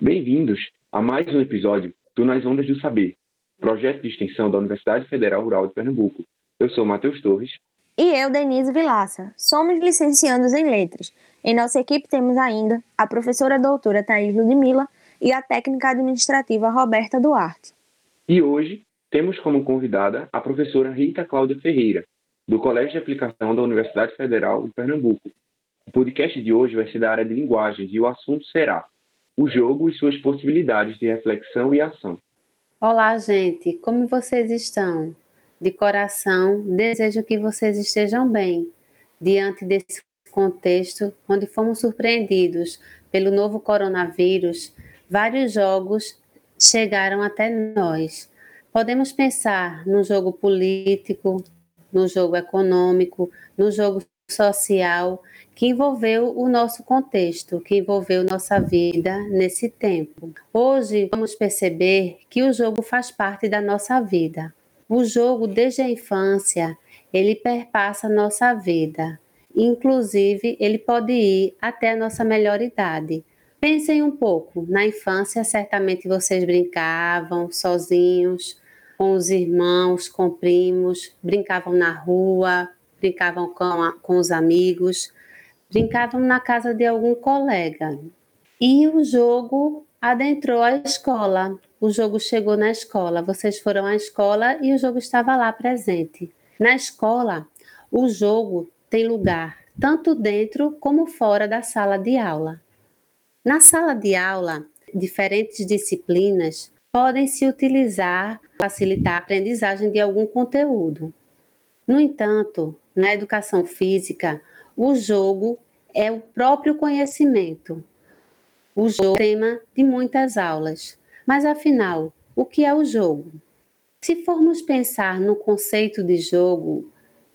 Bem-vindos a mais um episódio do Nas Ondas do Saber, projeto de extensão da Universidade Federal Rural de Pernambuco. Eu sou Matheus Torres. E eu, Denise Vilaça. Somos licenciados em Letras. Em nossa equipe temos ainda a professora doutora Thaís Ludmilla e a técnica administrativa Roberta Duarte. E hoje temos como convidada a professora Rita Cláudia Ferreira, do Colégio de Aplicação da Universidade Federal de Pernambuco. O podcast de hoje vai ser da área de linguagens e o assunto será o jogo e suas possibilidades de reflexão e ação. Olá, gente, como vocês estão? De coração, desejo que vocês estejam bem diante desse contexto onde fomos surpreendidos pelo novo coronavírus. Vários jogos chegaram até nós. Podemos pensar no jogo político, no jogo econômico, no jogo social que envolveu o nosso contexto, que envolveu nossa vida nesse tempo. Hoje vamos perceber que o jogo faz parte da nossa vida. O jogo, desde a infância, ele perpassa nossa vida. Inclusive, ele pode ir até a nossa melhor idade. Pensem um pouco. Na infância, certamente vocês brincavam sozinhos, com os irmãos, com primos, brincavam na rua, brincavam com, a, com os amigos brincavam na casa de algum colega. E o jogo adentrou a escola. O jogo chegou na escola. Vocês foram à escola e o jogo estava lá presente. Na escola, o jogo tem lugar tanto dentro como fora da sala de aula. Na sala de aula, diferentes disciplinas podem se utilizar para facilitar a aprendizagem de algum conteúdo. No entanto, na educação física, o jogo é o próprio conhecimento. O jogo é o tema de muitas aulas. Mas afinal, o que é o jogo? Se formos pensar no conceito de jogo,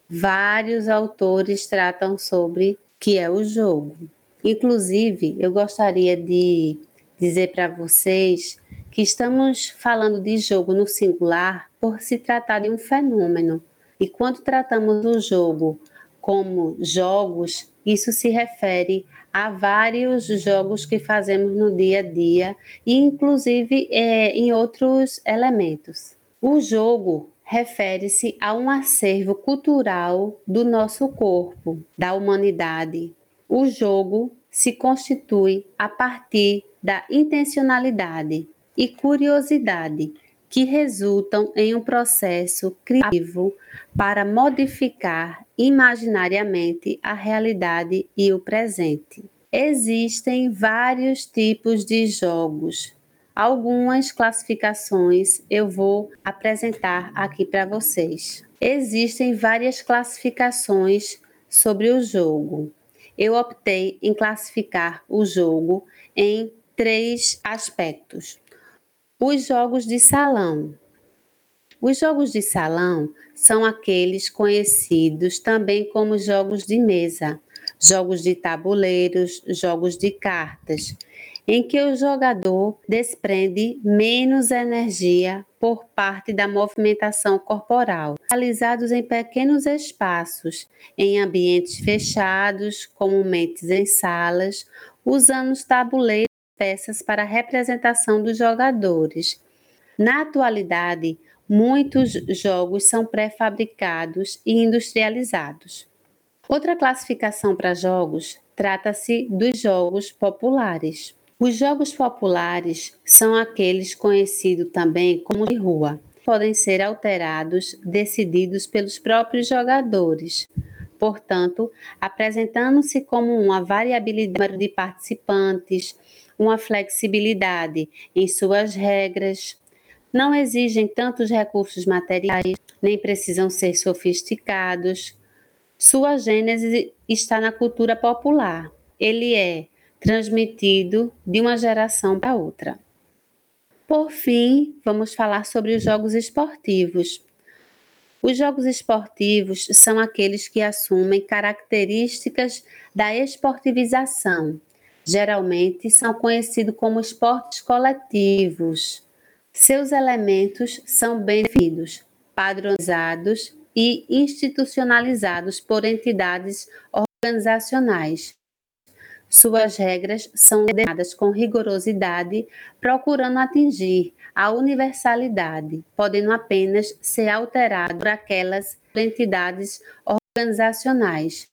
vários autores tratam sobre o que é o jogo. Inclusive, eu gostaria de dizer para vocês que estamos falando de jogo no singular por se tratar de um fenômeno. E quando tratamos o jogo como jogos, isso se refere a vários jogos que fazemos no dia a dia e, inclusive, é, em outros elementos. O jogo refere-se a um acervo cultural do nosso corpo, da humanidade. O jogo se constitui a partir da intencionalidade e curiosidade que resultam em um processo criativo para modificar imaginariamente a realidade e o presente. Existem vários tipos de jogos. Algumas classificações eu vou apresentar aqui para vocês. Existem várias classificações sobre o jogo. Eu optei em classificar o jogo em três aspectos. Os jogos de salão. Os jogos de salão são aqueles conhecidos também como jogos de mesa, jogos de tabuleiros, jogos de cartas, em que o jogador desprende menos energia por parte da movimentação corporal, realizados em pequenos espaços, em ambientes fechados, comumente em salas, usando os tabuleiros peças para a representação dos jogadores. Na atualidade, muitos jogos são pré-fabricados e industrializados. Outra classificação para jogos trata-se dos jogos populares. Os jogos populares são aqueles conhecidos também como de rua. Podem ser alterados, decididos pelos próprios jogadores, portanto, apresentando-se como uma variabilidade de participantes, uma flexibilidade em suas regras, não exigem tantos recursos materiais, nem precisam ser sofisticados. Sua gênese está na cultura popular. Ele é transmitido de uma geração para outra. Por fim, vamos falar sobre os jogos esportivos. Os jogos esportivos são aqueles que assumem características da esportivização, geralmente são conhecidos como esportes coletivos. Seus elementos são bem definidos, padronizados e institucionalizados por entidades organizacionais. Suas regras são ordenadas com rigorosidade, procurando atingir a universalidade, podendo apenas ser alterado por aquelas entidades organizacionais.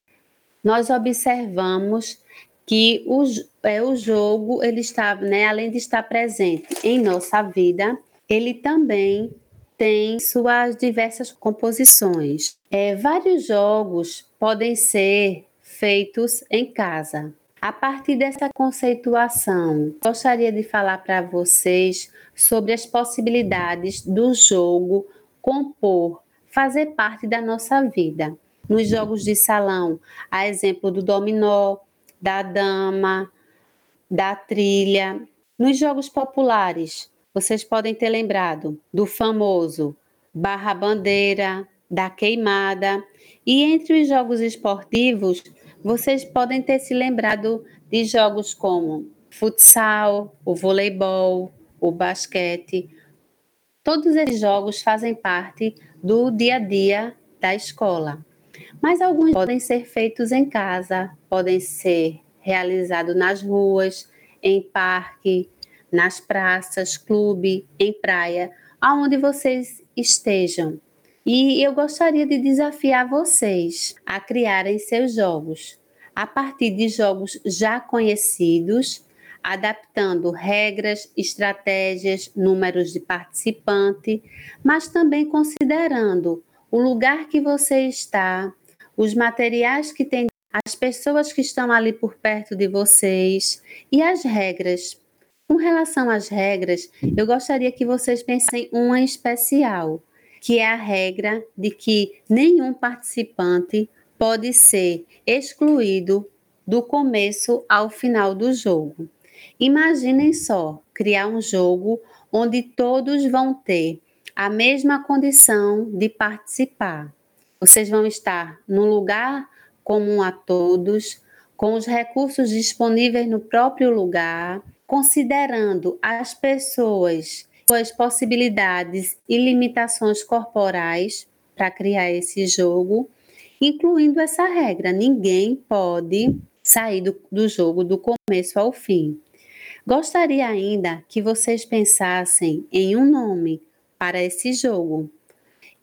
Nós observamos que o, é, o jogo, ele está, né, além de estar presente em nossa vida, ele também tem suas diversas composições. É, vários jogos podem ser feitos em casa. A partir dessa conceituação, gostaria de falar para vocês sobre as possibilidades do jogo compor, fazer parte da nossa vida. Nos jogos de salão, a exemplo do dominó, da dama, da trilha. Nos jogos populares, vocês podem ter lembrado do famoso barra bandeira, da queimada. E entre os jogos esportivos, vocês podem ter se lembrado de jogos como futsal, o voleibol, o basquete. Todos esses jogos fazem parte do dia a dia da escola. Mas alguns podem ser feitos em casa, podem ser realizados nas ruas, em parque, nas praças, clube, em praia, aonde vocês estejam. E eu gostaria de desafiar vocês a criarem seus jogos a partir de jogos já conhecidos, adaptando regras, estratégias, números de participante, mas também considerando o lugar que você está, os materiais que tem, as pessoas que estão ali por perto de vocês e as regras. Com relação às regras, eu gostaria que vocês pensem uma especial que é a regra de que nenhum participante pode ser excluído do começo ao final do jogo. Imaginem só criar um jogo onde todos vão ter a mesma condição de participar. Vocês vão estar no lugar comum a todos, com os recursos disponíveis no próprio lugar, considerando as pessoas suas possibilidades e limitações corporais para criar esse jogo, incluindo essa regra: ninguém pode sair do, do jogo do começo ao fim. Gostaria ainda que vocês pensassem em um nome para esse jogo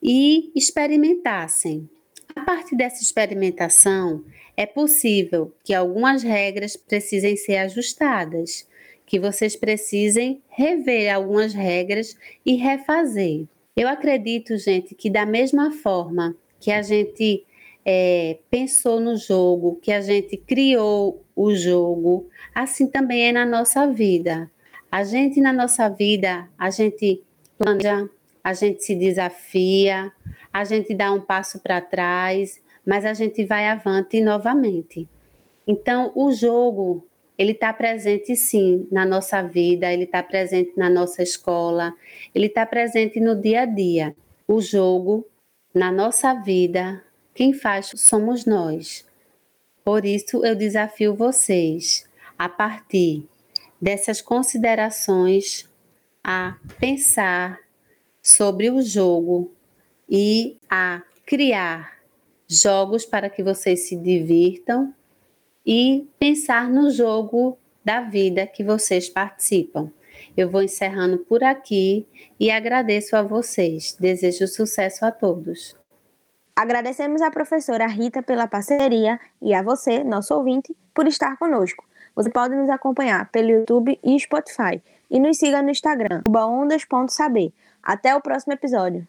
e experimentassem. A partir dessa experimentação, é possível que algumas regras precisem ser ajustadas que vocês precisem rever algumas regras e refazer. Eu acredito, gente, que da mesma forma que a gente é, pensou no jogo, que a gente criou o jogo, assim também é na nossa vida. A gente, na nossa vida, a gente planeja, a gente se desafia, a gente dá um passo para trás, mas a gente vai avante novamente. Então, o jogo ele está presente sim na nossa vida, ele está presente na nossa escola, ele está presente no dia a dia. O jogo, na nossa vida, quem faz somos nós. Por isso eu desafio vocês, a partir dessas considerações, a pensar sobre o jogo e a criar jogos para que vocês se divirtam e pensar no jogo da vida que vocês participam. Eu vou encerrando por aqui e agradeço a vocês. Desejo sucesso a todos. Agradecemos à professora Rita pela parceria e a você, nosso ouvinte, por estar conosco. Você pode nos acompanhar pelo YouTube e Spotify e nos siga no Instagram, ondas.saber. Até o próximo episódio.